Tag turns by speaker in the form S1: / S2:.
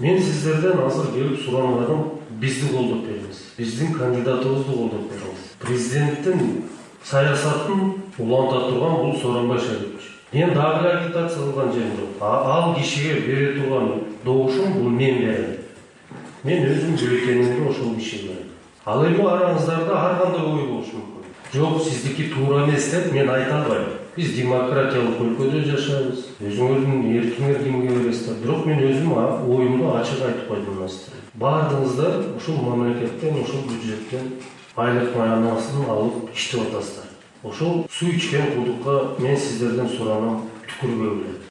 S1: мен сіздерден азыр келіп сурандарым бизди колдоп бериңиз биздин кандидатыбызды колдоп бериңиз президенттин саясатын уланта турган бул сооронбай шарипович мен дагы эле агитация кылган жерим жок А- ал кишиге бере турган добушум бул мен берем мен өзүм бюллетенимди ошол кишиге ал эми араңыздарда ар кандай ой болушу мүмкүн жок сиздики туура эмес деп мен айта албайм биз демократиялык өлкөдө жашайбыз өзүңөрдүн эркиңер кимге бересиздер бирок мен өзүм а- оюмду ачык айтып сиздерге баардыгыңыздар ушул мамлекеттен ушул бюджеттен айлык маянасын алып иштеп атасыздар ошол суу ичкен кудукка мен сиздерден суранам түкүргө келет